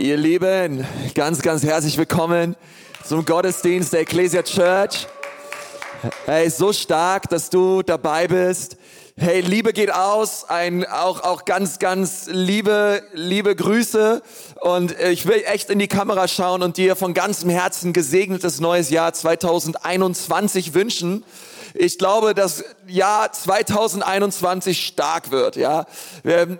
Ihr Lieben, ganz, ganz herzlich willkommen zum Gottesdienst der Ecclesia Church. Hey, so stark, dass du dabei bist. Hey, Liebe geht aus, ein, auch, auch ganz, ganz liebe, liebe Grüße. Und ich will echt in die Kamera schauen und dir von ganzem Herzen gesegnetes neues Jahr 2021 wünschen ich glaube, dass Jahr 2021 stark wird. Ja,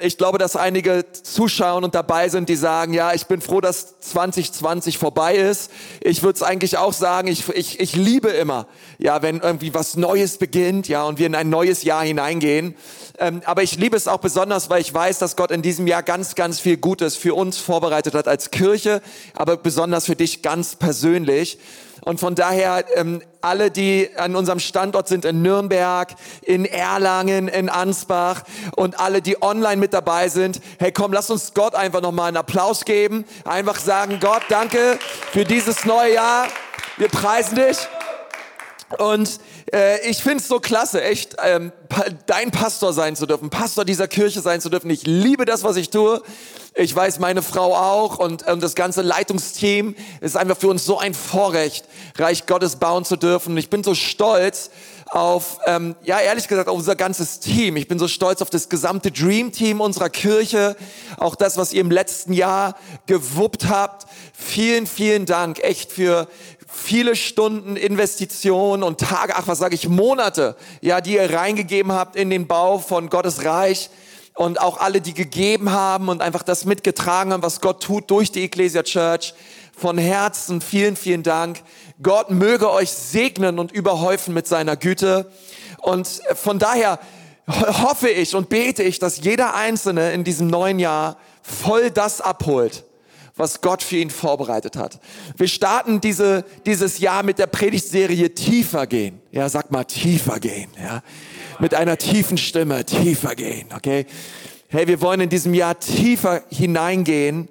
ich glaube, dass einige zuschauen und dabei sind, die sagen, ja, ich bin froh, dass 2020 vorbei ist. Ich würde es eigentlich auch sagen, ich, ich, ich liebe immer, ja, wenn irgendwie was Neues beginnt, ja, und wir in ein neues Jahr hineingehen. Ähm, aber ich liebe es auch besonders, weil ich weiß, dass Gott in diesem Jahr ganz, ganz viel Gutes für uns vorbereitet hat als Kirche, aber besonders für dich ganz persönlich. Und von daher, ähm, alle, die an unserem Standort sind in Nürnberg, in Erlangen, in Ansbach und alle, die online mit dabei sind, hey komm, lass uns Gott einfach nochmal einen Applaus geben. Einfach sagen, Gott, danke für dieses neue Jahr. Wir preisen dich. Und äh, ich find's so klasse, echt, ähm, dein Pastor sein zu dürfen, Pastor dieser Kirche sein zu dürfen. Ich liebe das, was ich tue. Ich weiß, meine Frau auch und, und das ganze Leitungsteam ist einfach für uns so ein Vorrecht, Reich Gottes bauen zu dürfen. Ich bin so stolz auf, ähm, ja ehrlich gesagt, auf unser ganzes Team. Ich bin so stolz auf das gesamte Dream Team unserer Kirche, auch das, was ihr im letzten Jahr gewuppt habt. Vielen, vielen Dank echt für viele Stunden Investition und Tage, ach was sage ich, Monate, ja, die ihr reingegeben habt in den Bau von Gottes Reich und auch alle, die gegeben haben und einfach das mitgetragen haben, was Gott tut durch die Ecclesia Church. Von Herzen vielen, vielen Dank. Gott möge euch segnen und überhäufen mit seiner Güte. Und von daher hoffe ich und bete ich, dass jeder Einzelne in diesem neuen Jahr voll das abholt, was Gott für ihn vorbereitet hat. Wir starten diese, dieses Jahr mit der Predigtserie Tiefer gehen. Ja, sag mal tiefer gehen. Ja, mit einer tiefen Stimme tiefer gehen. Okay. Hey, wir wollen in diesem Jahr tiefer hineingehen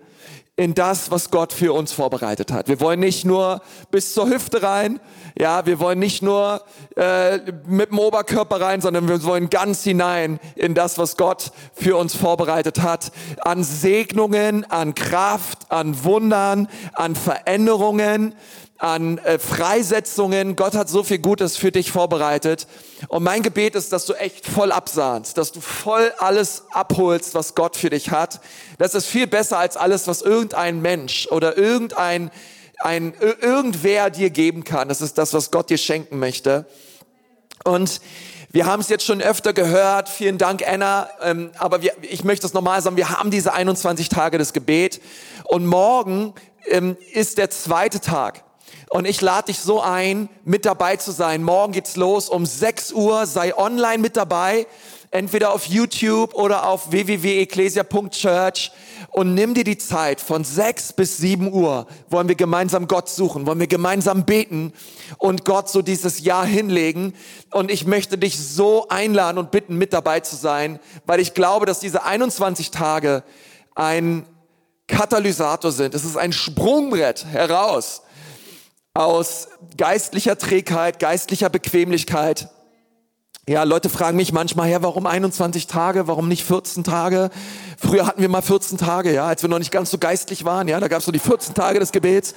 in das, was Gott für uns vorbereitet hat. Wir wollen nicht nur bis zur Hüfte rein, ja, wir wollen nicht nur äh, mit dem Oberkörper rein, sondern wir wollen ganz hinein in das, was Gott für uns vorbereitet hat. An Segnungen, an Kraft, an Wundern, an Veränderungen, an äh, Freisetzungen. Gott hat so viel Gutes für dich vorbereitet. Und mein Gebet ist, dass du echt voll absahnst, dass du voll alles abholst, was Gott für dich hat. Das ist viel besser als alles, was irgendein Mensch oder irgendein ein, irgendwer dir geben kann. Das ist das, was Gott dir schenken möchte. Und wir haben es jetzt schon öfter gehört. Vielen Dank, Anna. Ähm, aber wir, ich möchte es nochmal sagen. Wir haben diese 21 Tage des Gebet. Und morgen ähm, ist der zweite Tag. Und ich lade dich so ein, mit dabei zu sein. Morgen geht's los um 6 Uhr. Sei online mit dabei. Entweder auf YouTube oder auf www.ecclesia.church und nimm dir die Zeit von 6 bis 7 Uhr. Wollen wir gemeinsam Gott suchen, wollen wir gemeinsam beten und Gott so dieses Jahr hinlegen. Und ich möchte dich so einladen und bitten, mit dabei zu sein, weil ich glaube, dass diese 21 Tage ein Katalysator sind. Es ist ein Sprungbrett heraus aus geistlicher Trägheit, geistlicher Bequemlichkeit. Ja, Leute fragen mich manchmal, ja, warum 21 Tage, warum nicht 14 Tage? Früher hatten wir mal 14 Tage, ja, als wir noch nicht ganz so geistlich waren, ja, da gab es so die 14 Tage des Gebets.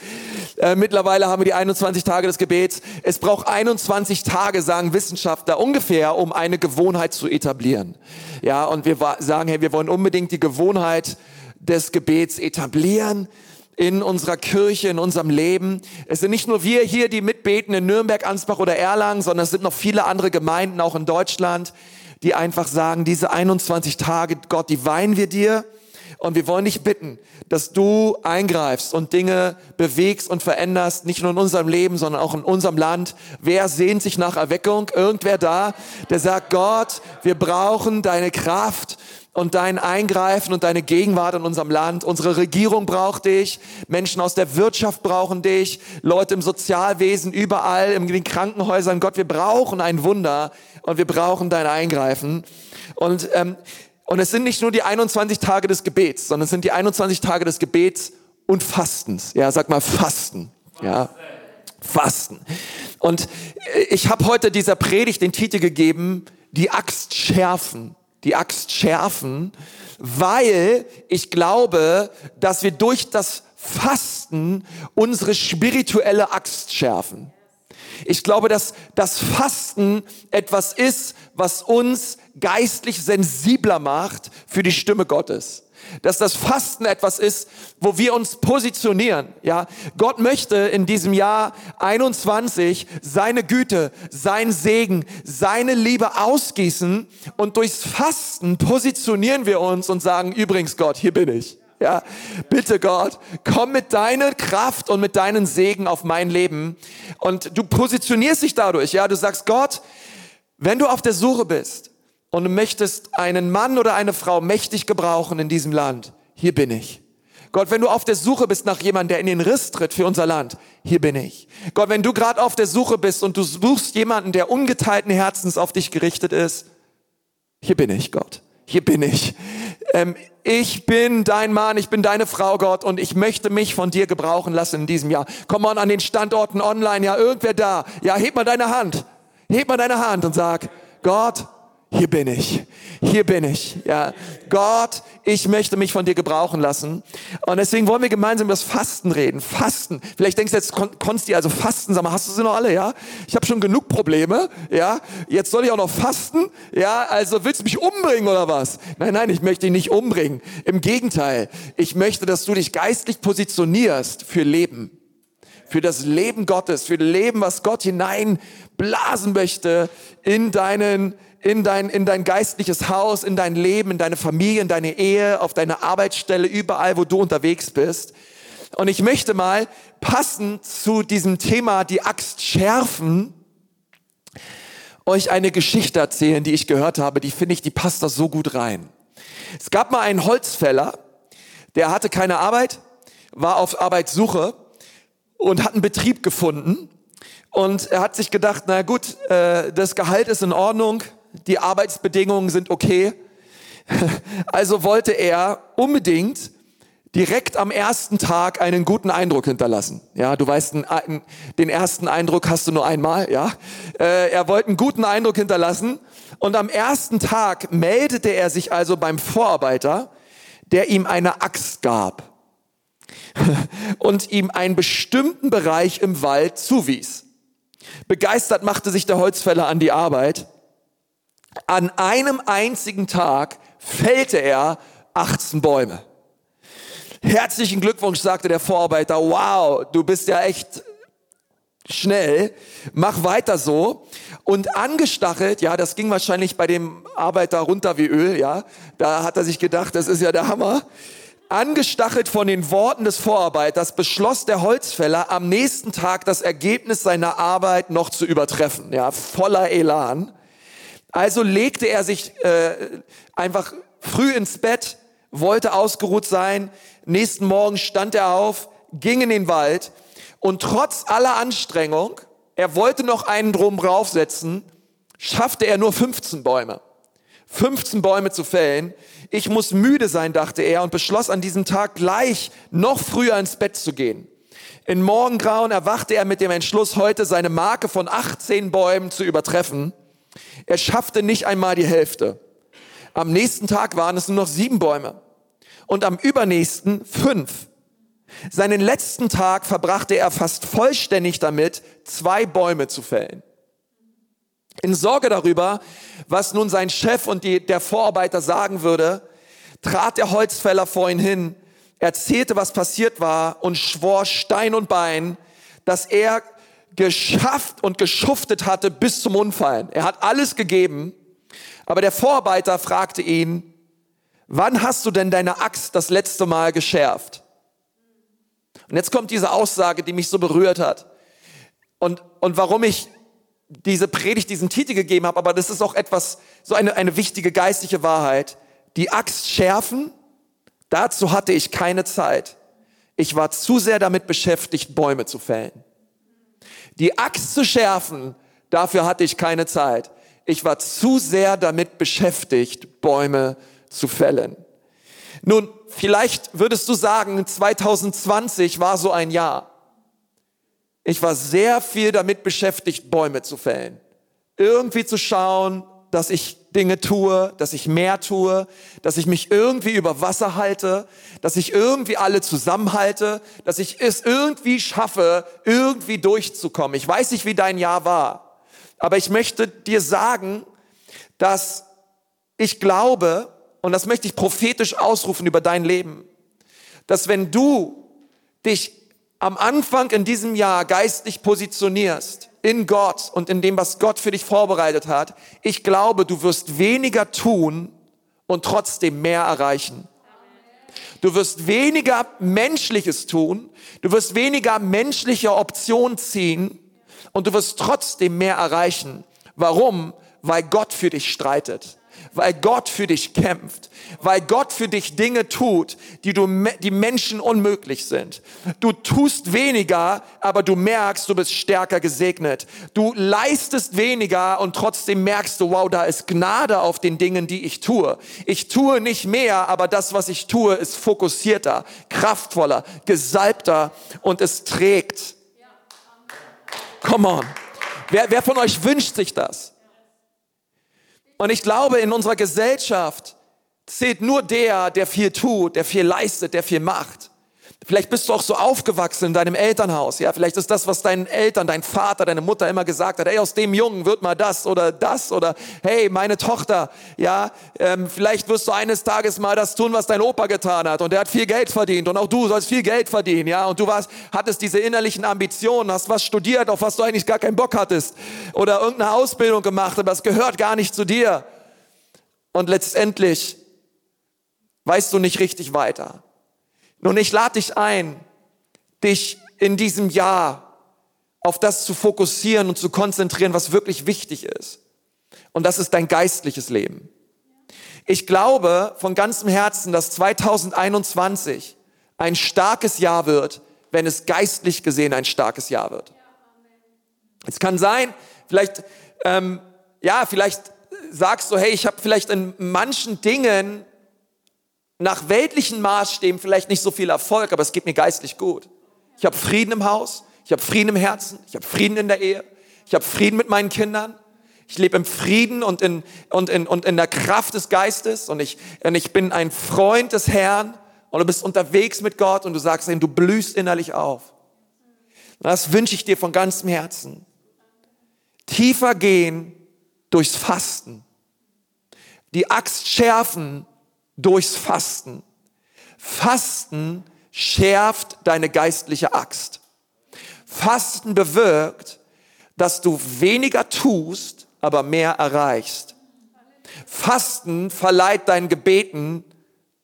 Äh, mittlerweile haben wir die 21 Tage des Gebets. Es braucht 21 Tage, sagen Wissenschaftler, ungefähr, um eine Gewohnheit zu etablieren. Ja, und wir sagen, hey, wir wollen unbedingt die Gewohnheit des Gebets etablieren in unserer Kirche, in unserem Leben. Es sind nicht nur wir hier, die mitbeten in Nürnberg, Ansbach oder Erlangen, sondern es sind noch viele andere Gemeinden, auch in Deutschland, die einfach sagen, diese 21 Tage, Gott, die weinen wir dir. Und wir wollen dich bitten, dass du eingreifst und Dinge bewegst und veränderst, nicht nur in unserem Leben, sondern auch in unserem Land. Wer sehnt sich nach Erweckung? Irgendwer da, der sagt, Gott, wir brauchen deine Kraft und dein Eingreifen und deine Gegenwart in unserem Land. Unsere Regierung braucht dich, Menschen aus der Wirtschaft brauchen dich, Leute im Sozialwesen, überall, in den Krankenhäusern. Gott, wir brauchen ein Wunder und wir brauchen dein Eingreifen. Und, ähm, und es sind nicht nur die 21 Tage des Gebets, sondern es sind die 21 Tage des Gebets und Fastens. Ja, sag mal Fasten. Ja. Fasten. Und ich habe heute dieser Predigt den Titel gegeben, die Axt schärfen die Axt schärfen, weil ich glaube, dass wir durch das Fasten unsere spirituelle Axt schärfen. Ich glaube, dass das Fasten etwas ist, was uns geistlich sensibler macht für die Stimme Gottes dass das Fasten etwas ist, wo wir uns positionieren. Ja, Gott möchte in diesem Jahr 21 seine Güte, sein Segen, seine Liebe ausgießen und durchs Fasten positionieren wir uns und sagen, übrigens Gott, hier bin ich. Ja, bitte Gott, komm mit deiner Kraft und mit deinen Segen auf mein Leben und du positionierst dich dadurch. Ja, du sagst Gott, wenn du auf der Suche bist und du möchtest einen Mann oder eine Frau mächtig gebrauchen in diesem Land, hier bin ich. Gott, wenn du auf der Suche bist nach jemandem, der in den Riss tritt für unser Land, hier bin ich. Gott, wenn du gerade auf der Suche bist und du suchst jemanden, der ungeteilten Herzens auf dich gerichtet ist, hier bin ich, Gott. Hier bin ich. Ähm, ich bin dein Mann, ich bin deine Frau, Gott, und ich möchte mich von dir gebrauchen lassen in diesem Jahr. Komm mal an den Standorten online, ja, irgendwer da. Ja, heb mal deine Hand. Heb mal deine Hand und sag, Gott, hier bin ich, hier bin ich. Ja, Gott, ich möchte mich von dir gebrauchen lassen. Und deswegen wollen wir gemeinsam über das Fasten reden. Fasten. Vielleicht denkst du jetzt, Konsti, also Fasten, sag mal, hast du sie noch alle, ja? Ich habe schon genug Probleme, ja? Jetzt soll ich auch noch fasten, ja? Also willst du mich umbringen oder was? Nein, nein, ich möchte dich nicht umbringen. Im Gegenteil, ich möchte, dass du dich geistlich positionierst für Leben für das Leben Gottes, für das Leben, was Gott hineinblasen möchte in deinen in dein, in dein geistliches Haus, in dein Leben, in deine Familie, in deine Ehe, auf deine Arbeitsstelle, überall, wo du unterwegs bist. Und ich möchte mal passend zu diesem Thema die Axt schärfen, euch eine Geschichte erzählen, die ich gehört habe, die finde ich, die passt da so gut rein. Es gab mal einen Holzfäller, der hatte keine Arbeit, war auf Arbeitssuche und hat einen Betrieb gefunden. Und er hat sich gedacht, na gut, äh, das Gehalt ist in Ordnung, die Arbeitsbedingungen sind okay. Also wollte er unbedingt direkt am ersten Tag einen guten Eindruck hinterlassen. Ja, du weißt, den ersten Eindruck hast du nur einmal, ja. Äh, er wollte einen guten Eindruck hinterlassen und am ersten Tag meldete er sich also beim Vorarbeiter, der ihm eine Axt gab und ihm einen bestimmten Bereich im Wald zuwies. Begeistert machte sich der Holzfäller an die Arbeit an einem einzigen Tag fällte er 18 Bäume. Herzlichen Glückwunsch, sagte der Vorarbeiter. Wow, du bist ja echt schnell. Mach weiter so. Und angestachelt, ja, das ging wahrscheinlich bei dem Arbeiter runter wie Öl, ja. Da hat er sich gedacht, das ist ja der Hammer. Angestachelt von den Worten des Vorarbeiters beschloss der Holzfäller am nächsten Tag das Ergebnis seiner Arbeit noch zu übertreffen, ja, voller Elan. Also legte er sich äh, einfach früh ins Bett, wollte ausgeruht sein. Nächsten Morgen stand er auf, ging in den Wald und trotz aller Anstrengung, er wollte noch einen drum draufsetzen, schaffte er nur 15 Bäume. 15 Bäume zu fällen. Ich muss müde sein, dachte er und beschloss an diesem Tag gleich noch früher ins Bett zu gehen. In Morgengrauen erwachte er mit dem Entschluss, heute seine Marke von 18 Bäumen zu übertreffen. Er schaffte nicht einmal die Hälfte. Am nächsten Tag waren es nur noch sieben Bäume und am übernächsten fünf. Seinen letzten Tag verbrachte er fast vollständig damit, zwei Bäume zu fällen. In Sorge darüber, was nun sein Chef und die, der Vorarbeiter sagen würde, trat der Holzfäller vor ihn hin, erzählte, was passiert war und schwor Stein und Bein, dass er geschafft und geschuftet hatte bis zum Unfallen. Er hat alles gegeben, aber der Vorarbeiter fragte ihn, wann hast du denn deine Axt das letzte Mal geschärft? Und jetzt kommt diese Aussage, die mich so berührt hat. Und, und warum ich diese Predigt, diesen Titel gegeben habe, aber das ist auch etwas, so eine, eine wichtige geistliche Wahrheit. Die Axt schärfen, dazu hatte ich keine Zeit. Ich war zu sehr damit beschäftigt, Bäume zu fällen. Die Axt zu schärfen, dafür hatte ich keine Zeit. Ich war zu sehr damit beschäftigt, Bäume zu fällen. Nun, vielleicht würdest du sagen, 2020 war so ein Jahr. Ich war sehr viel damit beschäftigt, Bäume zu fällen. Irgendwie zu schauen, dass ich Dinge tue, dass ich mehr tue, dass ich mich irgendwie über Wasser halte, dass ich irgendwie alle zusammenhalte, dass ich es irgendwie schaffe, irgendwie durchzukommen. Ich weiß nicht, wie dein Jahr war, aber ich möchte dir sagen, dass ich glaube, und das möchte ich prophetisch ausrufen über dein Leben, dass wenn du dich am Anfang in diesem Jahr geistlich positionierst, in Gott und in dem, was Gott für dich vorbereitet hat, ich glaube, du wirst weniger tun und trotzdem mehr erreichen. Du wirst weniger Menschliches tun, du wirst weniger menschliche Optionen ziehen und du wirst trotzdem mehr erreichen. Warum? Weil Gott für dich streitet weil Gott für dich kämpft, weil Gott für dich Dinge tut, die du, die Menschen unmöglich sind. Du tust weniger, aber du merkst, du bist stärker gesegnet. Du leistest weniger und trotzdem merkst du, wow, da ist Gnade auf den Dingen, die ich tue. Ich tue nicht mehr, aber das, was ich tue, ist fokussierter, kraftvoller, gesalbter und es trägt. Come on. Wer, wer von euch wünscht sich das? Und ich glaube, in unserer Gesellschaft zählt nur der, der viel tut, der viel leistet, der viel macht. Vielleicht bist du auch so aufgewachsen in deinem Elternhaus. Ja, vielleicht ist das, was deinen Eltern, dein Vater, deine Mutter immer gesagt hat. Ey, aus dem Jungen wird mal das oder das oder hey, meine Tochter. Ja, ähm, vielleicht wirst du eines Tages mal das tun, was dein Opa getan hat und der hat viel Geld verdient und auch du sollst viel Geld verdienen. Ja, und du warst, hattest diese innerlichen Ambitionen, hast was studiert, auf was du eigentlich gar keinen Bock hattest oder irgendeine Ausbildung gemacht, aber es gehört gar nicht zu dir. Und letztendlich weißt du nicht richtig weiter. Nun, ich lade dich ein, dich in diesem Jahr auf das zu fokussieren und zu konzentrieren, was wirklich wichtig ist. Und das ist dein geistliches Leben. Ich glaube von ganzem Herzen, dass 2021 ein starkes Jahr wird, wenn es geistlich gesehen ein starkes Jahr wird. Es kann sein, vielleicht, ähm, ja, vielleicht sagst du, hey, ich habe vielleicht in manchen Dingen nach weltlichen Maßstäben vielleicht nicht so viel Erfolg, aber es geht mir geistlich gut. Ich habe Frieden im Haus, ich habe Frieden im Herzen, ich habe Frieden in der Ehe, ich habe Frieden mit meinen Kindern. Ich lebe im Frieden und in, und, in, und in der Kraft des Geistes und ich, und ich bin ein Freund des Herrn und du bist unterwegs mit Gott und du sagst ihm, du blühst innerlich auf. Das wünsche ich dir von ganzem Herzen. Tiefer gehen durchs Fasten. Die Axt schärfen durchs Fasten. Fasten schärft deine geistliche Axt. Fasten bewirkt, dass du weniger tust, aber mehr erreichst. Fasten verleiht deinen Gebeten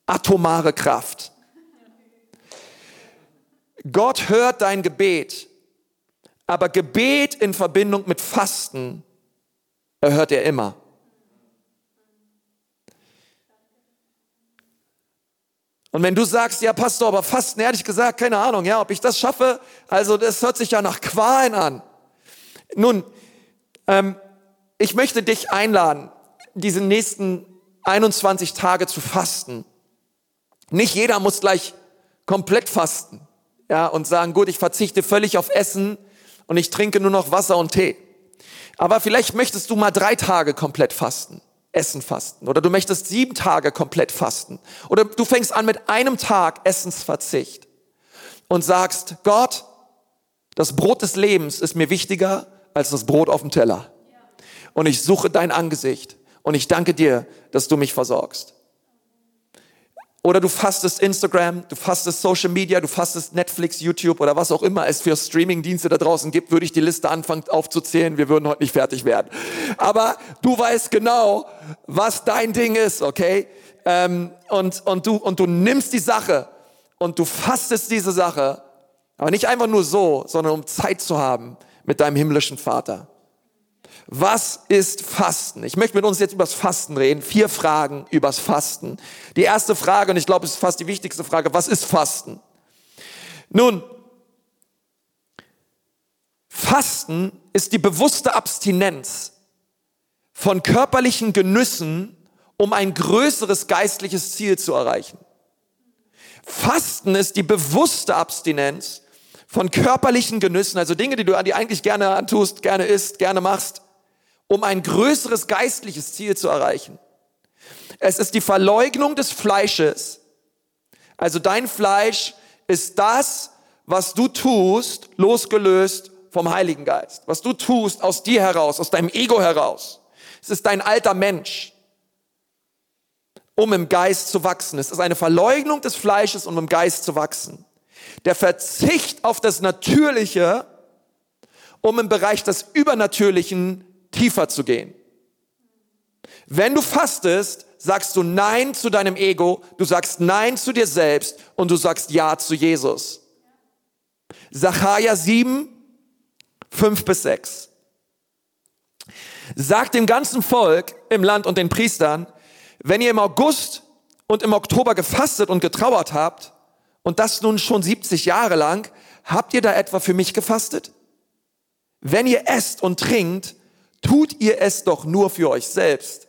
atomare Kraft. Gott hört dein Gebet, aber Gebet in Verbindung mit Fasten erhört er immer. Und wenn du sagst, ja Pastor, aber Fasten, ehrlich gesagt, keine Ahnung, ja, ob ich das schaffe, also das hört sich ja nach Qualen an. Nun, ähm, ich möchte dich einladen, diese nächsten 21 Tage zu fasten. Nicht jeder muss gleich komplett fasten, ja, und sagen, gut, ich verzichte völlig auf Essen und ich trinke nur noch Wasser und Tee. Aber vielleicht möchtest du mal drei Tage komplett fasten. Essen fasten oder du möchtest sieben Tage komplett fasten oder du fängst an mit einem Tag Essensverzicht und sagst, Gott, das Brot des Lebens ist mir wichtiger als das Brot auf dem Teller. Und ich suche dein Angesicht und ich danke dir, dass du mich versorgst. Oder du fastest Instagram, du fastest Social Media, du fastest Netflix, YouTube oder was auch immer es für Streamingdienste da draußen gibt, würde ich die Liste anfangen aufzuzählen. Wir würden heute nicht fertig werden. Aber du weißt genau, was dein Ding ist, okay? Ähm, und, und, du, und du nimmst die Sache und du fastest diese Sache, aber nicht einfach nur so, sondern um Zeit zu haben mit deinem himmlischen Vater. Was ist Fasten? Ich möchte mit uns jetzt übers Fasten reden. Vier Fragen übers Fasten. Die erste Frage, und ich glaube, es ist fast die wichtigste Frage, was ist Fasten? Nun, Fasten ist die bewusste Abstinenz von körperlichen Genüssen, um ein größeres geistliches Ziel zu erreichen. Fasten ist die bewusste Abstinenz von körperlichen Genüssen, also Dinge, die du eigentlich gerne antust, gerne isst, gerne machst, um ein größeres geistliches Ziel zu erreichen. Es ist die Verleugnung des Fleisches. Also dein Fleisch ist das, was du tust, losgelöst vom Heiligen Geist. Was du tust aus dir heraus, aus deinem Ego heraus. Es ist dein alter Mensch, um im Geist zu wachsen. Es ist eine Verleugnung des Fleisches, um im Geist zu wachsen. Der Verzicht auf das Natürliche, um im Bereich des Übernatürlichen tiefer zu gehen. Wenn du fastest, sagst du Nein zu deinem Ego, du sagst Nein zu dir selbst und du sagst Ja zu Jesus. Sacharja 7, 5 bis 6. Sagt dem ganzen Volk im Land und den Priestern, wenn ihr im August und im Oktober gefastet und getrauert habt, und das nun schon 70 Jahre lang, habt ihr da etwa für mich gefastet? Wenn ihr esst und trinkt, tut ihr es doch nur für euch selbst.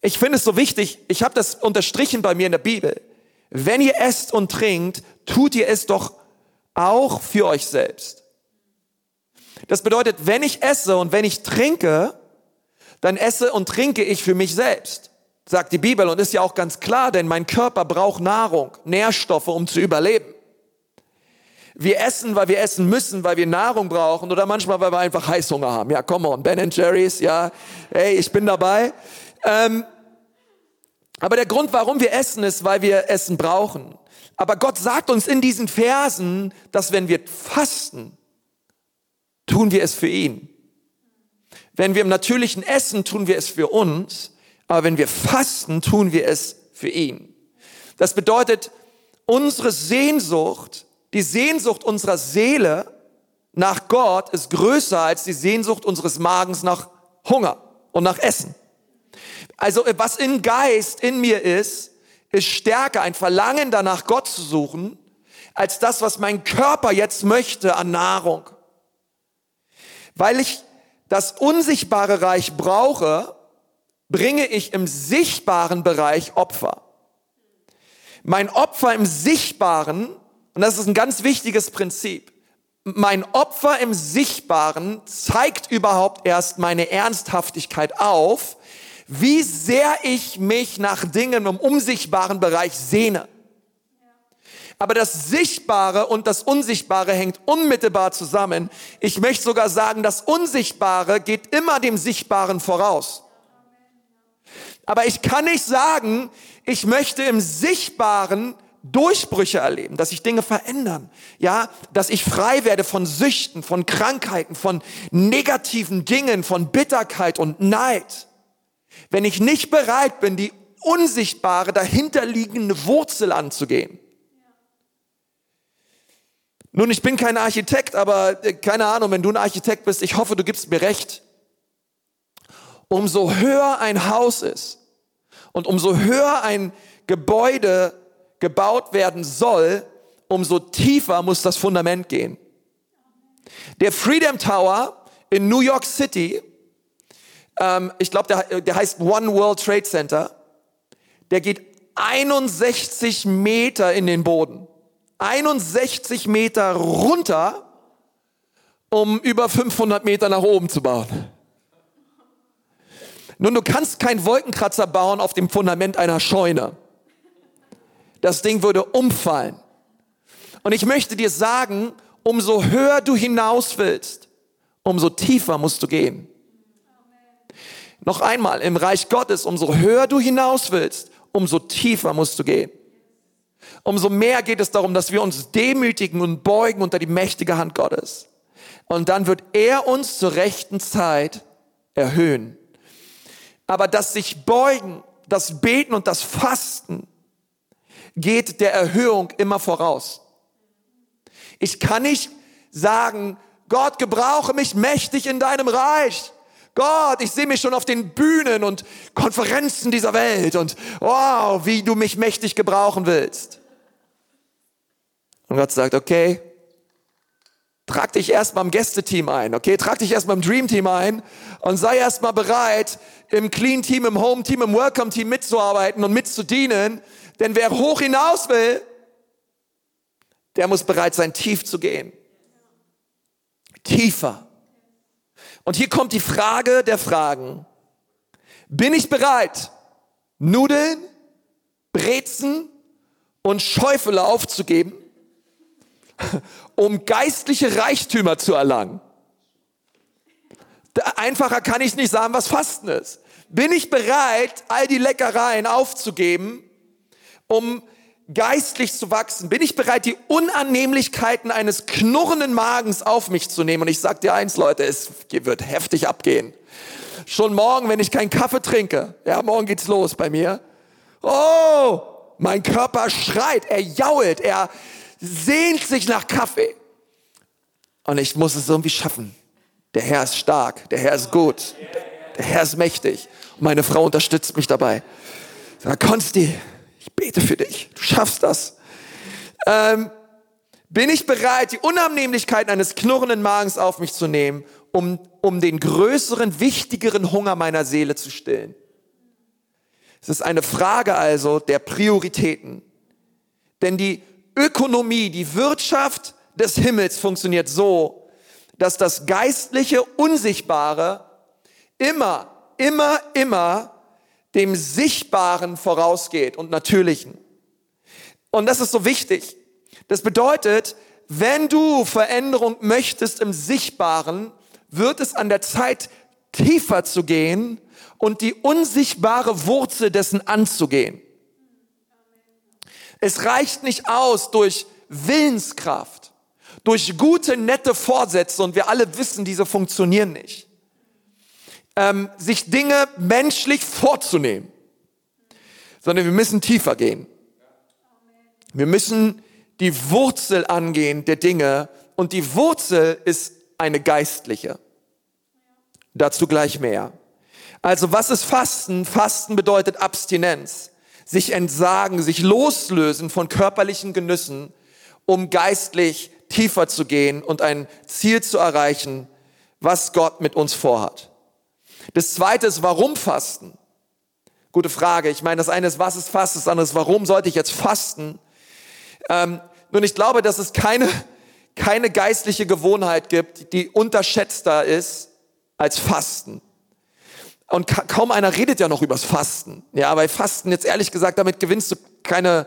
Ich finde es so wichtig, ich habe das unterstrichen bei mir in der Bibel. Wenn ihr esst und trinkt, tut ihr es doch auch für euch selbst. Das bedeutet, wenn ich esse und wenn ich trinke, dann esse und trinke ich für mich selbst, sagt die Bibel und ist ja auch ganz klar, denn mein Körper braucht Nahrung, Nährstoffe, um zu überleben. Wir essen, weil wir essen müssen, weil wir Nahrung brauchen oder manchmal, weil wir einfach Heißhunger haben. Ja, come on, Ben Jerry's, ja, hey, ich bin dabei. Ähm, aber der Grund, warum wir essen, ist, weil wir Essen brauchen. Aber Gott sagt uns in diesen Versen, dass wenn wir fasten, tun wir es für ihn. Wenn wir im natürlichen Essen, tun wir es für uns. Aber wenn wir fasten, tun wir es für ihn. Das bedeutet, unsere Sehnsucht die Sehnsucht unserer Seele nach Gott ist größer als die Sehnsucht unseres Magens nach Hunger und nach Essen. Also was in Geist in mir ist, ist stärker, ein Verlangen danach Gott zu suchen, als das, was mein Körper jetzt möchte an Nahrung. Weil ich das unsichtbare Reich brauche, bringe ich im sichtbaren Bereich Opfer. Mein Opfer im Sichtbaren und das ist ein ganz wichtiges Prinzip. Mein Opfer im Sichtbaren zeigt überhaupt erst meine Ernsthaftigkeit auf, wie sehr ich mich nach Dingen im unsichtbaren Bereich sehne. Aber das Sichtbare und das Unsichtbare hängt unmittelbar zusammen. Ich möchte sogar sagen, das Unsichtbare geht immer dem Sichtbaren voraus. Aber ich kann nicht sagen, ich möchte im Sichtbaren Durchbrüche erleben, dass sich Dinge verändern, ja, dass ich frei werde von Süchten, von Krankheiten, von negativen Dingen, von Bitterkeit und Neid. Wenn ich nicht bereit bin, die unsichtbare, dahinterliegende Wurzel anzugehen. Nun, ich bin kein Architekt, aber äh, keine Ahnung, wenn du ein Architekt bist, ich hoffe, du gibst mir recht. Umso höher ein Haus ist und umso höher ein Gebäude gebaut werden soll, umso tiefer muss das Fundament gehen. Der Freedom Tower in New York City, ähm, ich glaube, der, der heißt One World Trade Center, der geht 61 Meter in den Boden. 61 Meter runter, um über 500 Meter nach oben zu bauen. Nun, du kannst keinen Wolkenkratzer bauen auf dem Fundament einer Scheune das Ding würde umfallen. Und ich möchte dir sagen, umso höher du hinaus willst, umso tiefer musst du gehen. Noch einmal, im Reich Gottes, umso höher du hinaus willst, umso tiefer musst du gehen. Umso mehr geht es darum, dass wir uns demütigen und beugen unter die mächtige Hand Gottes. Und dann wird er uns zur rechten Zeit erhöhen. Aber das sich beugen, das Beten und das Fasten geht der Erhöhung immer voraus. Ich kann nicht sagen, Gott, gebrauche mich mächtig in deinem Reich. Gott, ich sehe mich schon auf den Bühnen und Konferenzen dieser Welt und wow, wie du mich mächtig gebrauchen willst. Und Gott sagt, okay, trag dich erstmal im Gästeteam ein, okay? Trag dich erstmal im Dream Team ein und sei erstmal bereit, im Clean Team, im Home Team, im Welcome Team mitzuarbeiten und mitzudienen, denn wer hoch hinaus will, der muss bereit sein, tief zu gehen. Tiefer. Und hier kommt die Frage der Fragen. Bin ich bereit, Nudeln, Brezen und Schäufele aufzugeben, um geistliche Reichtümer zu erlangen? Einfacher kann ich nicht sagen, was Fasten ist. Bin ich bereit, all die Leckereien aufzugeben, um geistlich zu wachsen? Bin ich bereit, die Unannehmlichkeiten eines knurrenden Magens auf mich zu nehmen? Und ich sag dir eins, Leute, es wird heftig abgehen. Schon morgen, wenn ich keinen Kaffee trinke, ja, morgen geht's los bei mir. Oh, mein Körper schreit, er jault, er sehnt sich nach Kaffee. Und ich muss es irgendwie schaffen. Der Herr ist stark, der Herr ist gut, der Herr ist mächtig. Und meine Frau unterstützt mich dabei. Sag, Konsti, ich bete für dich, du schaffst das. Ähm, bin ich bereit, die Unannehmlichkeiten eines knurrenden Magens auf mich zu nehmen, um, um den größeren, wichtigeren Hunger meiner Seele zu stillen? Es ist eine Frage also der Prioritäten. Denn die Ökonomie, die Wirtschaft des Himmels funktioniert so, dass das Geistliche, Unsichtbare immer, immer, immer dem Sichtbaren vorausgeht und Natürlichen. Und das ist so wichtig. Das bedeutet, wenn du Veränderung möchtest im Sichtbaren, wird es an der Zeit, tiefer zu gehen und die unsichtbare Wurzel dessen anzugehen. Es reicht nicht aus durch Willenskraft durch gute, nette Vorsätze, und wir alle wissen, diese funktionieren nicht, ähm, sich Dinge menschlich vorzunehmen, sondern wir müssen tiefer gehen. Wir müssen die Wurzel angehen der Dinge und die Wurzel ist eine geistliche. Dazu gleich mehr. Also was ist Fasten? Fasten bedeutet Abstinenz, sich entsagen, sich loslösen von körperlichen Genüssen, um geistlich tiefer zu gehen und ein Ziel zu erreichen, was Gott mit uns vorhat. Das zweite ist, warum fasten? Gute Frage. Ich meine, das eine ist, was ist Fasten? Das andere ist, warum sollte ich jetzt fasten? Ähm, nun, ich glaube, dass es keine, keine geistliche Gewohnheit gibt, die unterschätzter ist als Fasten. Und ka kaum einer redet ja noch übers Fasten. Ja, weil Fasten jetzt ehrlich gesagt, damit gewinnst du keine,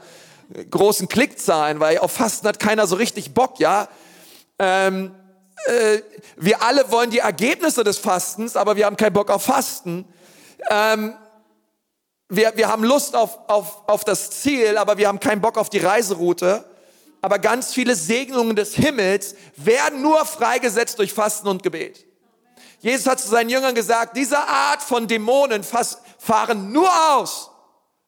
großen Klickzahlen, weil auf Fasten hat keiner so richtig Bock, ja. Ähm, äh, wir alle wollen die Ergebnisse des Fastens, aber wir haben keinen Bock auf Fasten. Ähm, wir, wir haben Lust auf, auf, auf das Ziel, aber wir haben keinen Bock auf die Reiseroute. Aber ganz viele Segnungen des Himmels werden nur freigesetzt durch Fasten und Gebet. Jesus hat zu seinen Jüngern gesagt, diese Art von Dämonen fahren nur aus,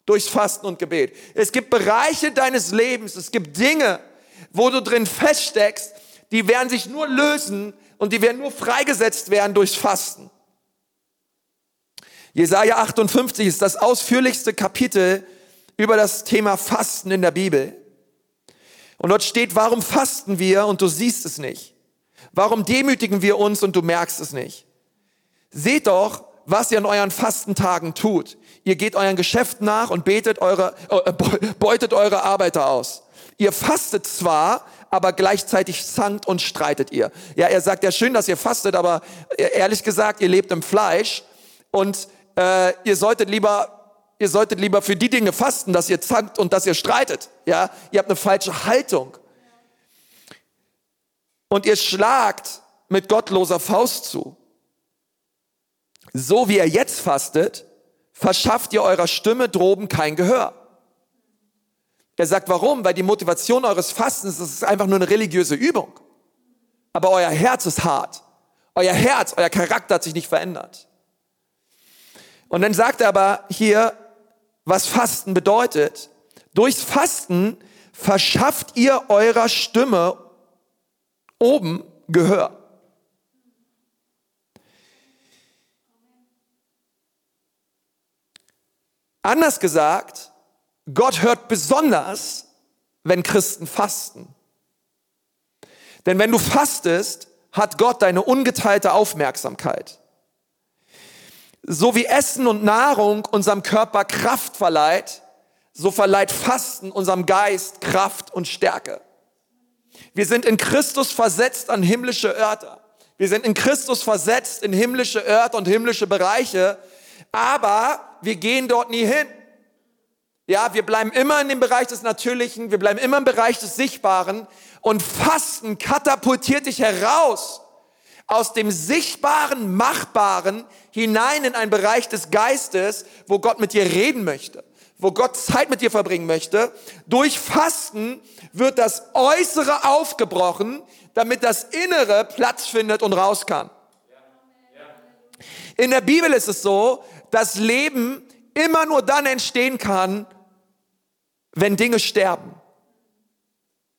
durchs Fasten und Gebet. Es gibt Bereiche deines Lebens, es gibt Dinge, wo du drin feststeckst, die werden sich nur lösen und die werden nur freigesetzt werden durchs Fasten. Jesaja 58 ist das ausführlichste Kapitel über das Thema Fasten in der Bibel. Und dort steht, warum fasten wir und du siehst es nicht? Warum demütigen wir uns und du merkst es nicht? Seht doch, was ihr an euren Fastentagen tut. Ihr geht euren Geschäften nach und betet eure, äh, beutet eure Arbeiter aus. Ihr fastet zwar, aber gleichzeitig zankt und streitet ihr. Ja, er sagt ja schön, dass ihr fastet, aber ehrlich gesagt, ihr lebt im Fleisch und äh, ihr solltet lieber ihr solltet lieber für die Dinge fasten, dass ihr zankt und dass ihr streitet. Ja, ihr habt eine falsche Haltung. Und ihr schlagt mit gottloser Faust zu so wie er jetzt fastet, verschafft ihr eurer Stimme droben kein Gehör. Er sagt, warum? Weil die Motivation eures Fastens das ist einfach nur eine religiöse Übung. Aber euer Herz ist hart. Euer Herz, euer Charakter hat sich nicht verändert. Und dann sagt er aber hier, was Fasten bedeutet. Durchs Fasten verschafft ihr eurer Stimme oben Gehör. Anders gesagt, Gott hört besonders, wenn Christen fasten. Denn wenn du fastest, hat Gott deine ungeteilte Aufmerksamkeit. So wie Essen und Nahrung unserem Körper Kraft verleiht, so verleiht Fasten unserem Geist Kraft und Stärke. Wir sind in Christus versetzt an himmlische Örter. Wir sind in Christus versetzt in himmlische Örter und himmlische Bereiche, aber wir gehen dort nie hin. Ja, wir bleiben immer in dem Bereich des Natürlichen, wir bleiben immer im Bereich des Sichtbaren und Fasten katapultiert dich heraus aus dem Sichtbaren, Machbaren hinein in einen Bereich des Geistes, wo Gott mit dir reden möchte, wo Gott Zeit mit dir verbringen möchte. Durch Fasten wird das Äußere aufgebrochen, damit das Innere Platz findet und raus kann. In der Bibel ist es so, dass Leben immer nur dann entstehen kann, wenn Dinge sterben.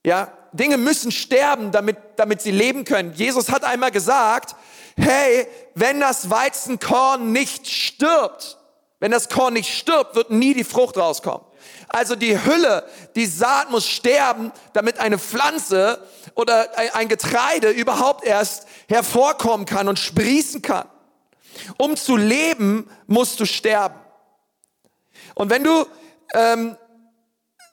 Ja, Dinge müssen sterben, damit, damit sie leben können. Jesus hat einmal gesagt, hey, wenn das Weizenkorn nicht stirbt, wenn das Korn nicht stirbt, wird nie die Frucht rauskommen. Also die Hülle, die Saat muss sterben, damit eine Pflanze oder ein Getreide überhaupt erst hervorkommen kann und sprießen kann. Um zu leben, musst du sterben. Und wenn du ähm,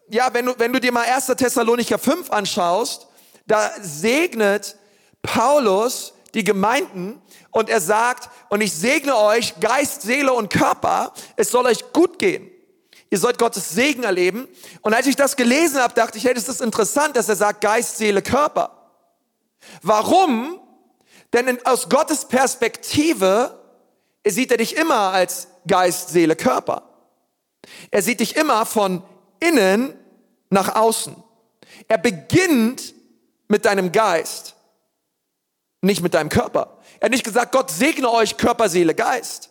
ja, wenn du, wenn du dir mal 1. Thessalonicher 5 anschaust, da segnet Paulus die Gemeinden und er sagt, und ich segne euch Geist, Seele und Körper, es soll euch gut gehen. Ihr sollt Gottes Segen erleben. Und als ich das gelesen habe, dachte ich, hey, das ist interessant, dass er sagt Geist, Seele, Körper. Warum? Denn in, aus Gottes Perspektive sieht er dich immer als Geist, Seele, Körper. Er sieht dich immer von innen nach außen. Er beginnt mit deinem Geist, nicht mit deinem Körper. Er hat nicht gesagt, Gott segne euch Körper, Seele, Geist.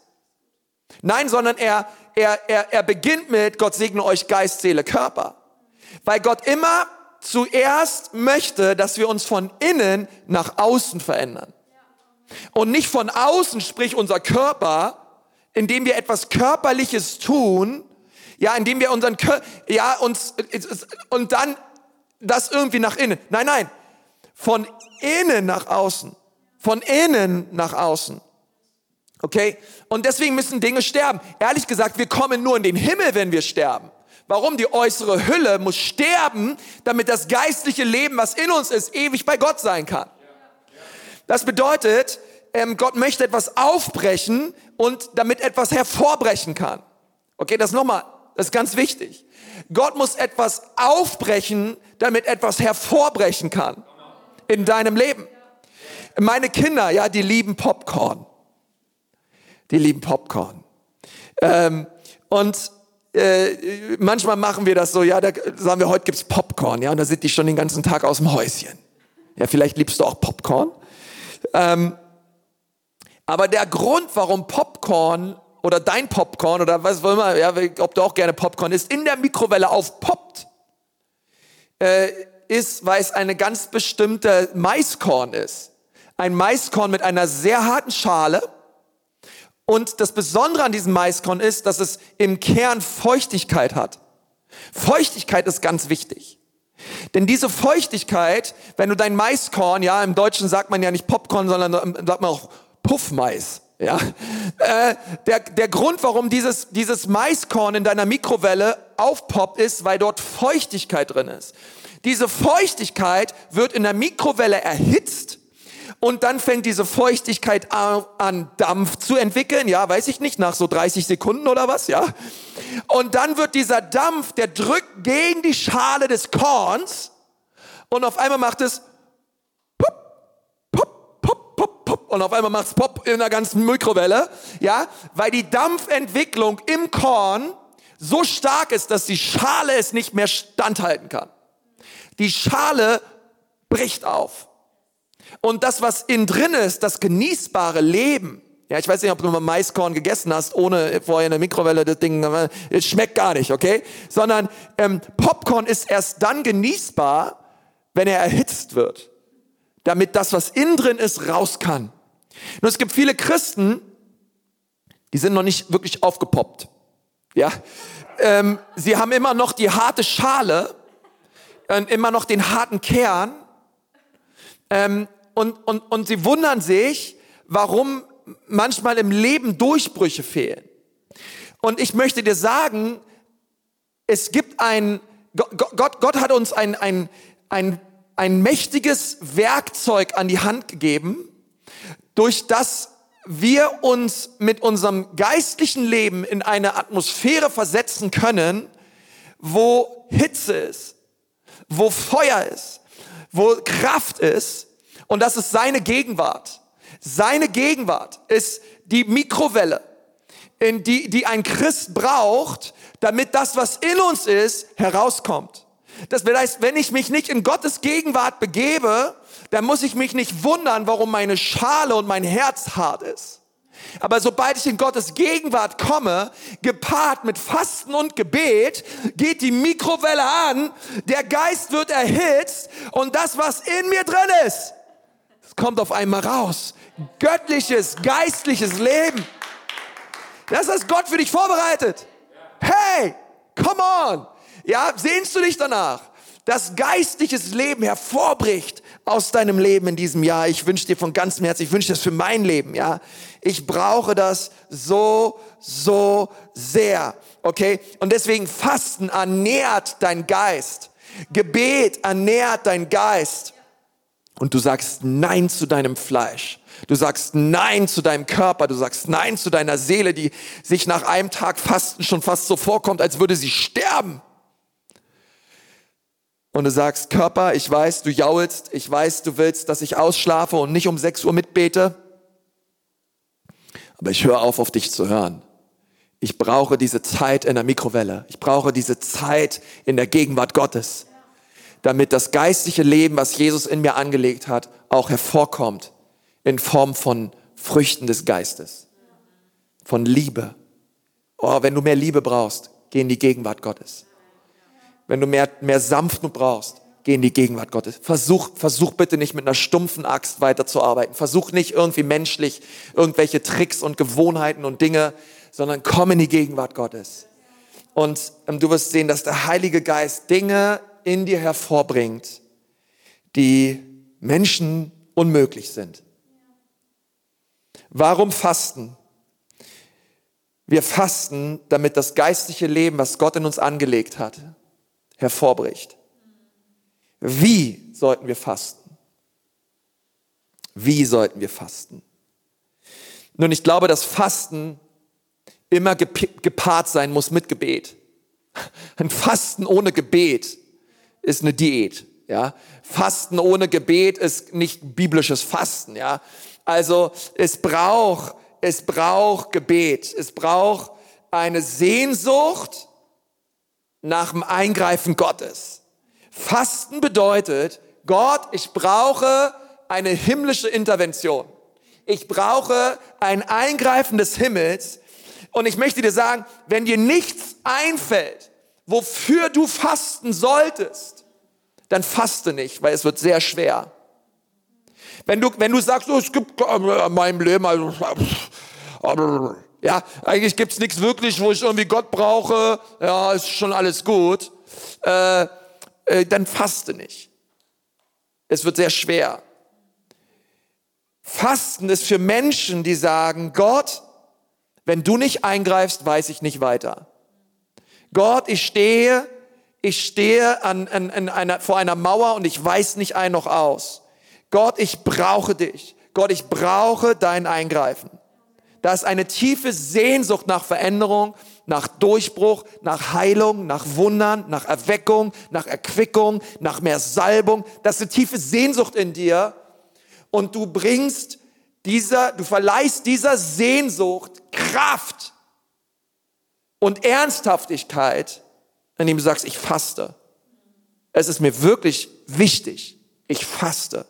Nein, sondern er, er, er, er beginnt mit Gott segne euch Geist, Seele, Körper. Weil Gott immer zuerst möchte, dass wir uns von innen nach außen verändern. Und nicht von außen, sprich unser Körper, indem wir etwas Körperliches tun, ja, indem wir unseren, ja, uns, und dann das irgendwie nach innen. Nein, nein. Von innen nach außen. Von innen nach außen. Okay? Und deswegen müssen Dinge sterben. Ehrlich gesagt, wir kommen nur in den Himmel, wenn wir sterben. Warum? Die äußere Hülle muss sterben, damit das geistliche Leben, was in uns ist, ewig bei Gott sein kann. Das bedeutet, ähm, Gott möchte etwas aufbrechen und damit etwas hervorbrechen kann. Okay, das nochmal. Das ist ganz wichtig. Gott muss etwas aufbrechen, damit etwas hervorbrechen kann in deinem Leben. Meine Kinder, ja, die lieben Popcorn. Die lieben Popcorn. Ähm, und äh, manchmal machen wir das so, ja, da sagen wir, heute gibt's Popcorn, ja, und da sind die schon den ganzen Tag aus dem Häuschen. Ja, vielleicht liebst du auch Popcorn. Ähm, aber der Grund, warum Popcorn oder dein Popcorn oder was auch immer, ja, ob du auch gerne Popcorn isst, in der Mikrowelle aufpoppt, äh, ist, weil es eine ganz bestimmte Maiskorn ist. Ein Maiskorn mit einer sehr harten Schale. Und das Besondere an diesem Maiskorn ist, dass es im Kern Feuchtigkeit hat. Feuchtigkeit ist ganz wichtig. Denn diese Feuchtigkeit, wenn du dein Maiskorn, ja, im Deutschen sagt man ja nicht Popcorn, sondern sagt man auch Puffmais. Ja, äh, der, der Grund, warum dieses, dieses Maiskorn in deiner Mikrowelle aufpoppt, ist, weil dort Feuchtigkeit drin ist. Diese Feuchtigkeit wird in der Mikrowelle erhitzt und dann fängt diese Feuchtigkeit an, Dampf zu entwickeln. Ja, weiß ich nicht, nach so 30 Sekunden oder was, ja. Und dann wird dieser Dampf, der drückt gegen die Schale des Korns und auf einmal macht es und auf einmal macht's Pop in der ganzen Mikrowelle, ja, weil die Dampfentwicklung im Korn so stark ist, dass die Schale es nicht mehr standhalten kann. Die Schale bricht auf. Und das, was innen drin ist, das genießbare Leben, ja, ich weiß nicht, ob du mal Maiskorn gegessen hast, ohne vorher in der Mikrowelle das Ding, es schmeckt gar nicht, okay? Sondern ähm, Popcorn ist erst dann genießbar, wenn er erhitzt wird, damit das, was innen drin ist, raus kann. Nur es gibt viele Christen, die sind noch nicht wirklich aufgepoppt. Ja, ähm, sie haben immer noch die harte Schale, äh, immer noch den harten Kern ähm, und, und, und sie wundern sich, warum manchmal im Leben Durchbrüche fehlen. Und ich möchte dir sagen, es gibt ein, Gott, Gott, hat uns ein, ein, ein, ein mächtiges Werkzeug an die Hand gegeben, durch das wir uns mit unserem geistlichen Leben in eine Atmosphäre versetzen können, wo Hitze ist, wo Feuer ist, wo Kraft ist. Und das ist seine Gegenwart. Seine Gegenwart ist die Mikrowelle, in die, die ein Christ braucht, damit das, was in uns ist, herauskommt. Das heißt, wenn ich mich nicht in Gottes Gegenwart begebe, dann muss ich mich nicht wundern, warum meine Schale und mein Herz hart ist. Aber sobald ich in Gottes Gegenwart komme, gepaart mit Fasten und Gebet, geht die Mikrowelle an, der Geist wird erhitzt und das, was in mir drin ist, kommt auf einmal raus. Göttliches, geistliches Leben. Das ist Gott für dich vorbereitet. Hey, come on. Ja, sehnst du dich danach? dass geistliches Leben hervorbricht aus deinem Leben in diesem Jahr. Ich wünsche dir von ganzem Herzen, ich wünsche das für mein Leben, ja. Ich brauche das so, so sehr, okay? Und deswegen Fasten ernährt dein Geist. Gebet ernährt dein Geist. Und du sagst Nein zu deinem Fleisch. Du sagst Nein zu deinem Körper, du sagst Nein zu deiner Seele, die sich nach einem Tag Fasten schon fast so vorkommt, als würde sie sterben und du sagst, Körper, ich weiß, du jaulst, ich weiß, du willst, dass ich ausschlafe und nicht um 6 Uhr mitbete, aber ich höre auf, auf dich zu hören. Ich brauche diese Zeit in der Mikrowelle. Ich brauche diese Zeit in der Gegenwart Gottes, damit das geistliche Leben, was Jesus in mir angelegt hat, auch hervorkommt in Form von Früchten des Geistes, von Liebe. Oh, wenn du mehr Liebe brauchst, geh in die Gegenwart Gottes. Wenn du mehr, mehr Sanftmut brauchst, geh in die Gegenwart Gottes. Versuch, versuch bitte nicht mit einer stumpfen Axt weiterzuarbeiten. Versuch nicht irgendwie menschlich irgendwelche Tricks und Gewohnheiten und Dinge, sondern komm in die Gegenwart Gottes. Und ähm, du wirst sehen, dass der Heilige Geist Dinge in dir hervorbringt, die Menschen unmöglich sind. Warum fasten? Wir fasten, damit das geistliche Leben, was Gott in uns angelegt hat, hervorbricht. Wie sollten wir fasten? Wie sollten wir fasten? Nun, ich glaube, dass Fasten immer gepaart sein muss mit Gebet. Ein Fasten ohne Gebet ist eine Diät. Ja, Fasten ohne Gebet ist nicht biblisches Fasten. Ja, also es braucht, es braucht Gebet. Es braucht eine Sehnsucht nach dem Eingreifen Gottes. Fasten bedeutet, Gott, ich brauche eine himmlische Intervention. Ich brauche ein Eingreifen des Himmels. Und ich möchte dir sagen, wenn dir nichts einfällt, wofür du fasten solltest, dann faste nicht, weil es wird sehr schwer. Wenn du, wenn du sagst, oh, es gibt in meinem Leben, also, ja, eigentlich gibt's nichts wirklich, wo ich irgendwie Gott brauche. Ja, ist schon alles gut. Äh, äh, dann faste nicht. Es wird sehr schwer. Fasten ist für Menschen, die sagen, Gott, wenn du nicht eingreifst, weiß ich nicht weiter. Gott, ich stehe, ich stehe an, an, an einer, vor einer Mauer und ich weiß nicht ein noch aus. Gott, ich brauche dich. Gott, ich brauche dein Eingreifen. Da ist eine tiefe Sehnsucht nach Veränderung, nach Durchbruch, nach Heilung, nach Wundern, nach Erweckung, nach Erquickung, nach mehr Salbung. Das ist eine tiefe Sehnsucht in dir. Und du bringst dieser, du verleihst dieser Sehnsucht Kraft und Ernsthaftigkeit, indem du sagst, ich faste. Es ist mir wirklich wichtig. Ich faste.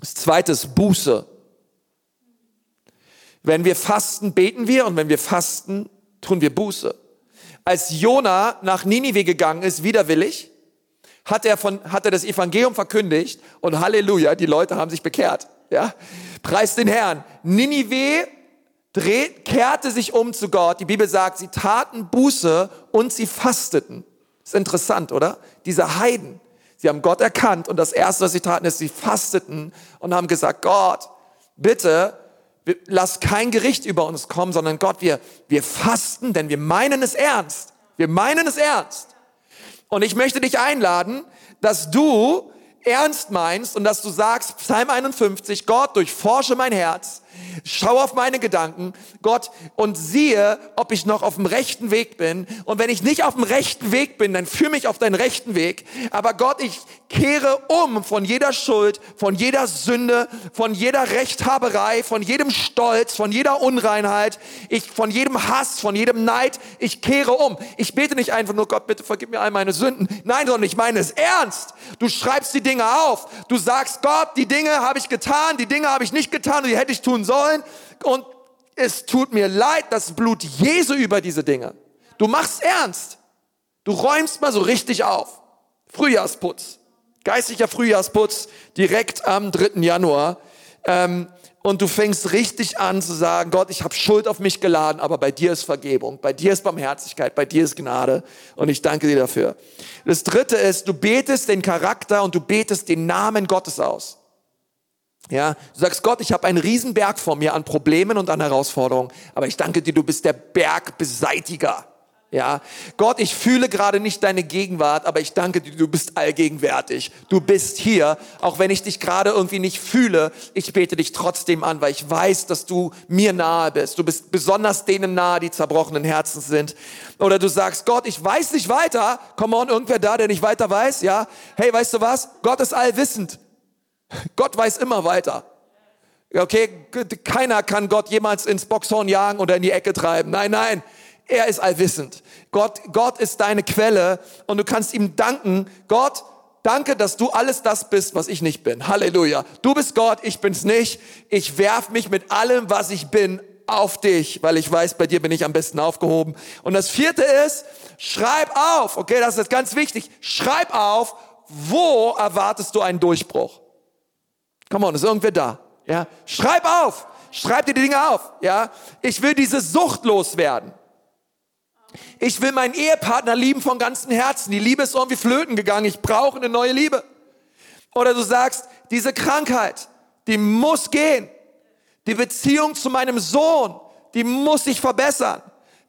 Das zweite ist Buße. Wenn wir fasten, beten wir und wenn wir fasten, tun wir Buße. Als Jona nach Ninive gegangen ist, widerwillig, hat er, von, hat er das Evangelium verkündigt und Halleluja, die Leute haben sich bekehrt. Ja? Preis den Herrn. Ninive dreht, kehrte sich um zu Gott. Die Bibel sagt, sie taten Buße und sie fasteten. Ist interessant, oder? Diese Heiden. Sie haben Gott erkannt und das erste, was sie taten, ist, sie fasteten und haben gesagt, Gott, bitte lass kein Gericht über uns kommen, sondern Gott, wir, wir fasten, denn wir meinen es ernst. Wir meinen es ernst. Und ich möchte dich einladen, dass du ernst meinst und dass du sagst, Psalm 51, Gott, durchforsche mein Herz, schau auf meine Gedanken, Gott, und siehe, ob ich noch auf dem rechten Weg bin. Und wenn ich nicht auf dem rechten Weg bin, dann führe mich auf deinen rechten Weg. Aber Gott, ich kehre um von jeder Schuld, von jeder Sünde, von jeder Rechthaberei, von jedem Stolz, von jeder Unreinheit, ich, von jedem Hass, von jedem Neid. Ich kehre um. Ich bete nicht einfach nur, Gott, bitte vergib mir all meine Sünden. Nein, sondern ich meine es ernst. Du schreibst die Dinge auf. Du sagst, Gott, die Dinge habe ich getan, die Dinge habe ich nicht getan und die hätte ich tun sollen. Und es tut mir leid, das Blut Jesu über diese Dinge. Du machst ernst. Du räumst mal so richtig auf. Frühjahrsputz. Geistlicher Frühjahrsputz direkt am 3. Januar. Ähm, und du fängst richtig an zu sagen, Gott, ich habe Schuld auf mich geladen, aber bei dir ist Vergebung, bei dir ist Barmherzigkeit, bei dir ist Gnade und ich danke dir dafür. Das dritte ist, du betest den Charakter und du betest den Namen Gottes aus. Ja, du sagst Gott, ich habe einen Riesenberg vor mir an Problemen und an Herausforderungen, aber ich danke dir, du bist der Bergbeseitiger. Ja, Gott, ich fühle gerade nicht deine Gegenwart, aber ich danke dir, du bist allgegenwärtig. Du bist hier, auch wenn ich dich gerade irgendwie nicht fühle. Ich bete dich trotzdem an, weil ich weiß, dass du mir nahe bist. Du bist besonders denen nahe, die zerbrochenen Herzen sind. Oder du sagst, Gott, ich weiß nicht weiter. Come on, irgendwer da, der nicht weiter weiß? Ja. Hey, weißt du was? Gott ist allwissend. Gott weiß immer weiter. Okay, keiner kann Gott jemals ins Boxhorn jagen oder in die Ecke treiben. Nein, nein. Er ist allwissend. Gott, Gott ist deine Quelle und du kannst ihm danken. Gott, danke, dass du alles das bist, was ich nicht bin. Halleluja. Du bist Gott, ich bin's nicht. Ich werf mich mit allem, was ich bin, auf dich, weil ich weiß, bei dir bin ich am besten aufgehoben. Und das vierte ist, schreib auf. Okay, das ist ganz wichtig. Schreib auf, wo erwartest du einen Durchbruch? Come on, ist irgendwer da? Ja, schreib auf. Schreib dir die Dinge auf. Ja, ich will diese Sucht loswerden. Ich will meinen Ehepartner lieben von ganzem Herzen. Die Liebe ist irgendwie flöten gegangen. Ich brauche eine neue Liebe. Oder du sagst, diese Krankheit, die muss gehen. Die Beziehung zu meinem Sohn, die muss sich verbessern.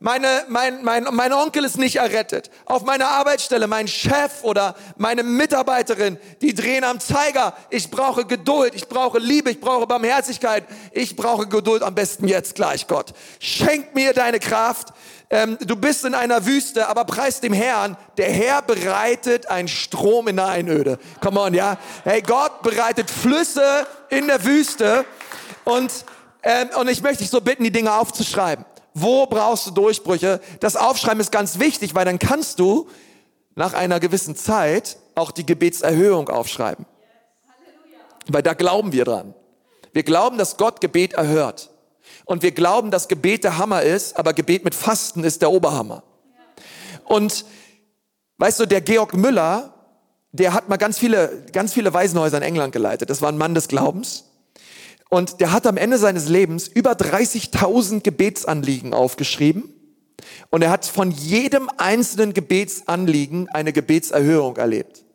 Meine, mein, mein, mein Onkel ist nicht errettet. Auf meiner Arbeitsstelle, mein Chef oder meine Mitarbeiterin, die drehen am Zeiger. Ich brauche Geduld, ich brauche Liebe, ich brauche Barmherzigkeit. Ich brauche Geduld am besten jetzt gleich, Gott. Schenk mir deine Kraft. Ähm, du bist in einer Wüste, aber preis dem Herrn. Der Herr bereitet einen Strom in der Einöde. Come on, ja. Hey, Gott bereitet Flüsse in der Wüste. Und, ähm, und ich möchte dich so bitten, die Dinge aufzuschreiben. Wo brauchst du Durchbrüche? Das Aufschreiben ist ganz wichtig, weil dann kannst du nach einer gewissen Zeit auch die Gebetserhöhung aufschreiben. Weil da glauben wir dran. Wir glauben, dass Gott Gebet erhört. Und wir glauben, dass Gebet der Hammer ist, aber Gebet mit Fasten ist der Oberhammer. Und weißt du, der Georg Müller, der hat mal ganz viele, ganz viele Waisenhäuser in England geleitet. Das war ein Mann des Glaubens. Und der hat am Ende seines Lebens über 30.000 Gebetsanliegen aufgeschrieben. Und er hat von jedem einzelnen Gebetsanliegen eine Gebetserhörung erlebt.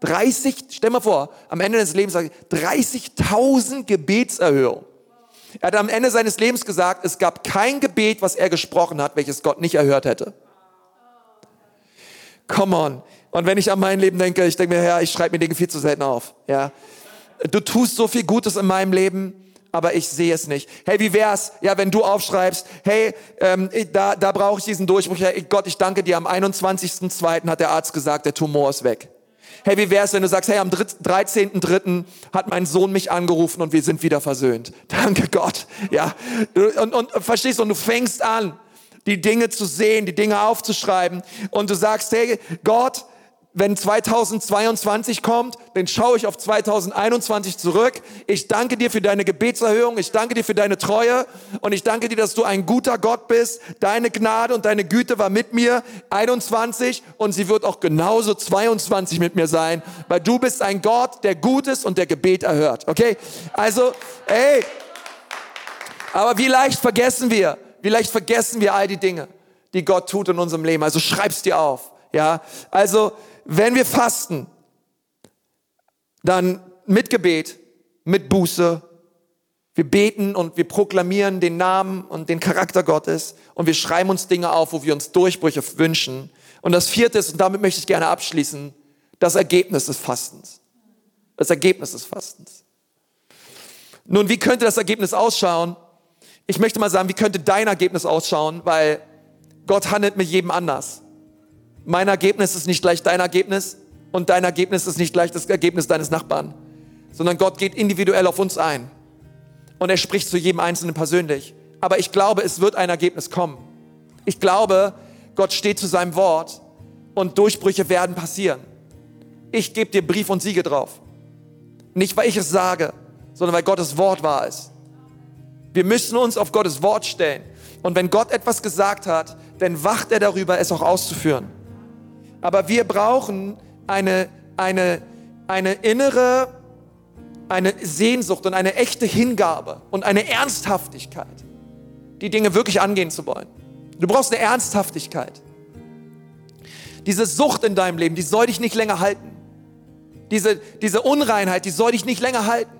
30, stell mal vor, am Ende des Lebens 30.000 Gebetserhörungen. Er hat am Ende seines Lebens gesagt, es gab kein Gebet, was er gesprochen hat, welches Gott nicht erhört hätte. Come on. Und wenn ich an mein Leben denke, ich denke mir, Herr, ich schreibe mir Dinge viel zu selten auf. Ja. Du tust so viel Gutes in meinem Leben aber ich sehe es nicht. Hey, wie wär's, ja, wenn du aufschreibst, hey, ähm, da, da brauche ich diesen Durchbruch. Hey, Gott, ich danke dir. Am 21.02. hat der Arzt gesagt, der Tumor ist weg. Hey, wie wär's, wenn du sagst, hey, am 13.03. hat mein Sohn mich angerufen und wir sind wieder versöhnt. Danke Gott. Ja, und, und verstehst du, und du fängst an, die Dinge zu sehen, die Dinge aufzuschreiben und du sagst, hey, Gott, wenn 2022 kommt, dann schaue ich auf 2021 zurück. Ich danke dir für deine Gebetserhöhung. Ich danke dir für deine Treue. Und ich danke dir, dass du ein guter Gott bist. Deine Gnade und deine Güte war mit mir 21 und sie wird auch genauso 22 mit mir sein, weil du bist ein Gott, der gut ist und der Gebet erhört. Okay? Also, ey. Aber wie leicht vergessen wir, wie leicht vergessen wir all die Dinge, die Gott tut in unserem Leben. Also schreib's dir auf. Ja? Also, wenn wir fasten, dann mit Gebet, mit Buße, wir beten und wir proklamieren den Namen und den Charakter Gottes und wir schreiben uns Dinge auf, wo wir uns Durchbrüche wünschen. Und das vierte ist, und damit möchte ich gerne abschließen, das Ergebnis des Fastens. Das Ergebnis des Fastens. Nun, wie könnte das Ergebnis ausschauen? Ich möchte mal sagen, wie könnte dein Ergebnis ausschauen? Weil Gott handelt mit jedem anders. Mein Ergebnis ist nicht gleich dein Ergebnis und dein Ergebnis ist nicht gleich das Ergebnis deines Nachbarn, sondern Gott geht individuell auf uns ein und er spricht zu jedem Einzelnen persönlich. Aber ich glaube, es wird ein Ergebnis kommen. Ich glaube, Gott steht zu seinem Wort und Durchbrüche werden passieren. Ich gebe dir Brief und Siege drauf. Nicht, weil ich es sage, sondern weil Gottes Wort wahr ist. Wir müssen uns auf Gottes Wort stellen. Und wenn Gott etwas gesagt hat, dann wacht er darüber, es auch auszuführen. Aber wir brauchen eine, eine, eine innere, eine Sehnsucht und eine echte Hingabe und eine Ernsthaftigkeit, die Dinge wirklich angehen zu wollen. Du brauchst eine Ernsthaftigkeit. Diese Sucht in deinem Leben, die soll dich nicht länger halten. Diese, diese Unreinheit, die soll dich nicht länger halten.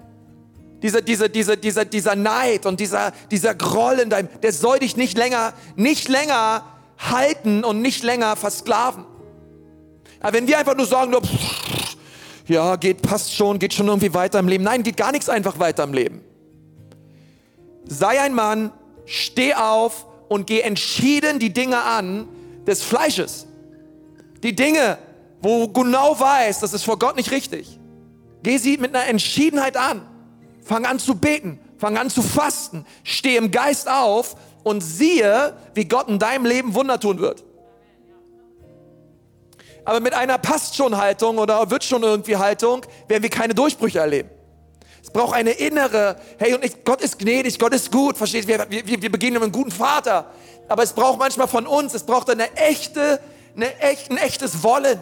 Diese, diese, diese, dieser, dieser Neid und dieser, dieser Groll in deinem, der soll dich nicht länger, nicht länger halten und nicht länger versklaven. Aber wenn wir einfach nur sagen, nur, ja, geht, passt schon, geht schon irgendwie weiter im Leben. Nein, geht gar nichts einfach weiter im Leben. Sei ein Mann, steh auf und geh entschieden die Dinge an des Fleisches. Die Dinge, wo du genau weißt, das ist vor Gott nicht richtig. Geh sie mit einer Entschiedenheit an. Fang an zu beten, fang an zu fasten, steh im Geist auf und siehe, wie Gott in deinem Leben Wunder tun wird. Aber mit einer passt schon Haltung oder wird schon irgendwie Haltung, werden wir keine Durchbrüche erleben. Es braucht eine innere, hey, und ich, Gott ist gnädig, Gott ist gut, versteht? Wir, wir, wir mit einem guten Vater. Aber es braucht manchmal von uns, es braucht eine echte, eine echt, ein echtes Wollen.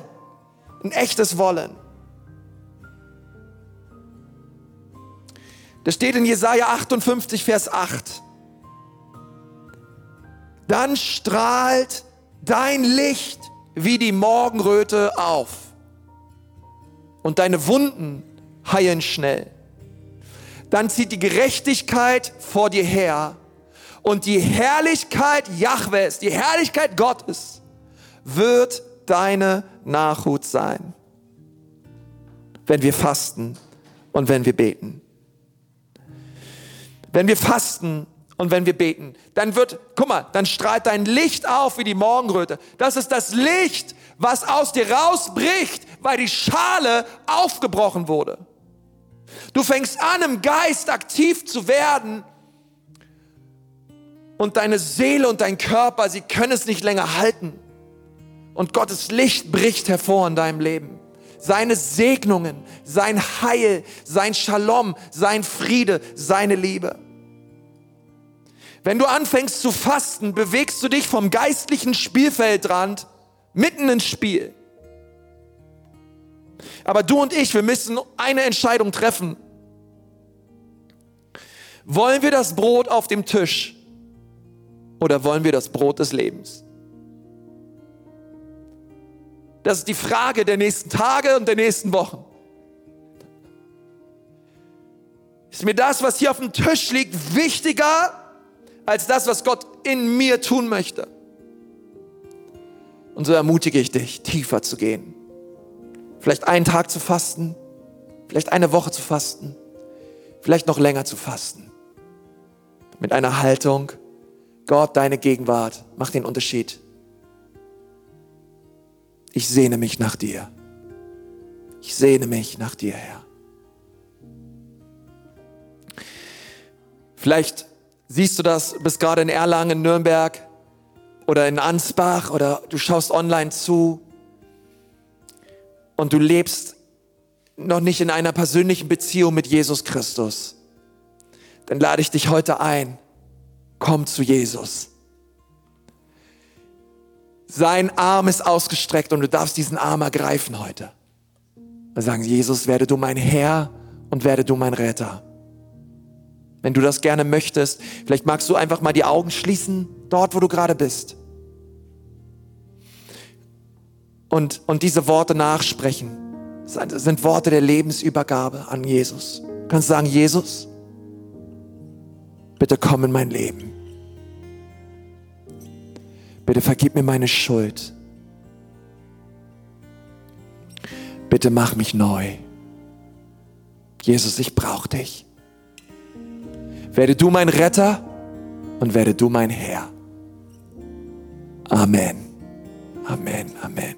Ein echtes Wollen. Das steht in Jesaja 58, Vers 8. Dann strahlt dein Licht wie die Morgenröte auf und deine Wunden heilen schnell. Dann zieht die Gerechtigkeit vor dir her und die Herrlichkeit Jahwes, die Herrlichkeit Gottes wird deine Nachhut sein, wenn wir fasten und wenn wir beten. Wenn wir fasten und wenn wir beten, dann wird, guck mal, dann strahlt dein Licht auf wie die Morgenröte. Das ist das Licht, was aus dir rausbricht, weil die Schale aufgebrochen wurde. Du fängst an, im Geist aktiv zu werden und deine Seele und dein Körper, sie können es nicht länger halten. Und Gottes Licht bricht hervor in deinem Leben. Seine Segnungen, sein Heil, sein Shalom, sein Friede, seine Liebe. Wenn du anfängst zu fasten, bewegst du dich vom geistlichen Spielfeldrand mitten ins Spiel. Aber du und ich, wir müssen eine Entscheidung treffen. Wollen wir das Brot auf dem Tisch oder wollen wir das Brot des Lebens? Das ist die Frage der nächsten Tage und der nächsten Wochen. Ist mir das, was hier auf dem Tisch liegt, wichtiger als das, was Gott in mir tun möchte. Und so ermutige ich dich, tiefer zu gehen. Vielleicht einen Tag zu fasten, vielleicht eine Woche zu fasten, vielleicht noch länger zu fasten. Mit einer Haltung, Gott, deine Gegenwart macht den Unterschied. Ich sehne mich nach dir. Ich sehne mich nach dir, Herr. Vielleicht Siehst du das, bist gerade in Erlangen, Nürnberg oder in Ansbach oder du schaust online zu und du lebst noch nicht in einer persönlichen Beziehung mit Jesus Christus. Dann lade ich dich heute ein, komm zu Jesus. Sein Arm ist ausgestreckt und du darfst diesen Arm ergreifen heute. Wir sagen, Jesus, werde du mein Herr und werde du mein Retter wenn du das gerne möchtest. Vielleicht magst du einfach mal die Augen schließen, dort, wo du gerade bist. Und, und diese Worte nachsprechen. Das sind Worte der Lebensübergabe an Jesus. Du kannst sagen, Jesus, bitte komm in mein Leben. Bitte vergib mir meine Schuld. Bitte mach mich neu. Jesus, ich brauche dich. Werde du mein Retter und werde du mein Herr. Amen. Amen. Amen.